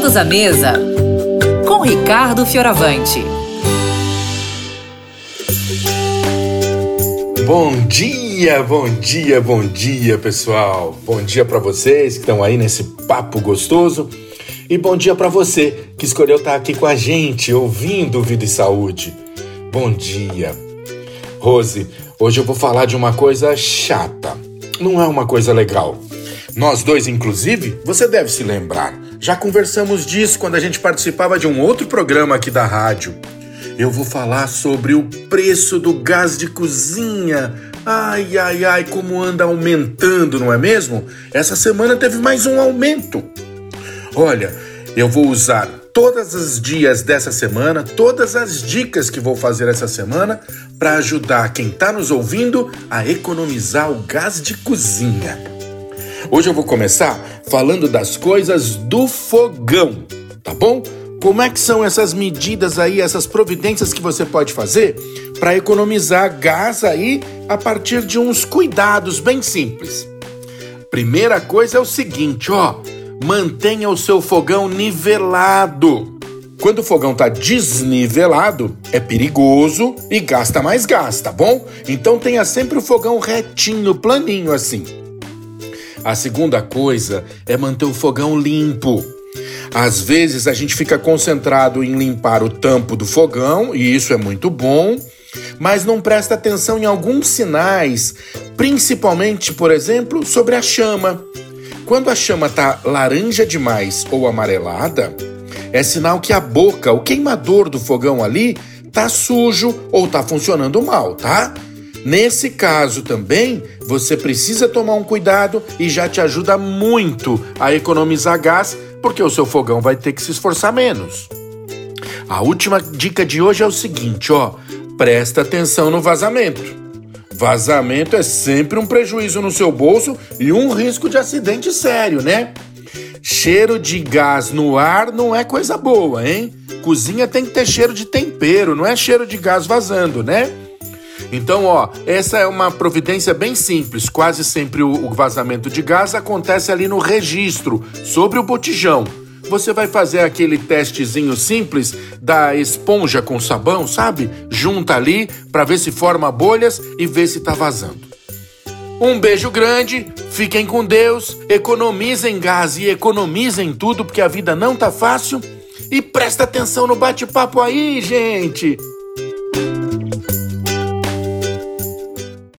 Todos à mesa com Ricardo Fioravante. Bom dia, bom dia, bom dia, pessoal. Bom dia para vocês que estão aí nesse papo gostoso. E bom dia para você que escolheu estar aqui com a gente, ouvindo Vida e Saúde. Bom dia. Rose, hoje eu vou falar de uma coisa chata. Não é uma coisa legal. Nós dois, inclusive, você deve se lembrar. Já conversamos disso quando a gente participava de um outro programa aqui da rádio. Eu vou falar sobre o preço do gás de cozinha. Ai, ai, ai, como anda aumentando, não é mesmo? Essa semana teve mais um aumento. Olha, eu vou usar todos os dias dessa semana, todas as dicas que vou fazer essa semana para ajudar quem está nos ouvindo a economizar o gás de cozinha. Hoje eu vou começar falando das coisas do fogão, tá bom? Como é que são essas medidas aí, essas providências que você pode fazer para economizar gás aí a partir de uns cuidados bem simples? Primeira coisa é o seguinte, ó, mantenha o seu fogão nivelado. Quando o fogão está desnivelado, é perigoso e gasta mais gás, tá bom? Então tenha sempre o fogão retinho, planinho assim. A segunda coisa é manter o fogão limpo. Às vezes a gente fica concentrado em limpar o tampo do fogão, e isso é muito bom, mas não presta atenção em alguns sinais, principalmente, por exemplo, sobre a chama. Quando a chama está laranja demais ou amarelada, é sinal que a boca, o queimador do fogão ali, tá sujo ou tá funcionando mal, tá? Nesse caso também, você precisa tomar um cuidado e já te ajuda muito a economizar gás, porque o seu fogão vai ter que se esforçar menos. A última dica de hoje é o seguinte, ó, presta atenção no vazamento. Vazamento é sempre um prejuízo no seu bolso e um risco de acidente sério, né? Cheiro de gás no ar não é coisa boa, hein? Cozinha tem que ter cheiro de tempero, não é cheiro de gás vazando, né? Então, ó, essa é uma providência bem simples. Quase sempre o, vazamento de gás acontece ali no registro, sobre o botijão. Você vai fazer aquele testezinho simples da esponja com sabão, sabe? Junta ali para ver se forma bolhas e ver se tá vazando. Um beijo grande, fiquem com Deus, economizem gás e economizem tudo porque a vida não tá fácil. E presta atenção no bate-papo aí, gente!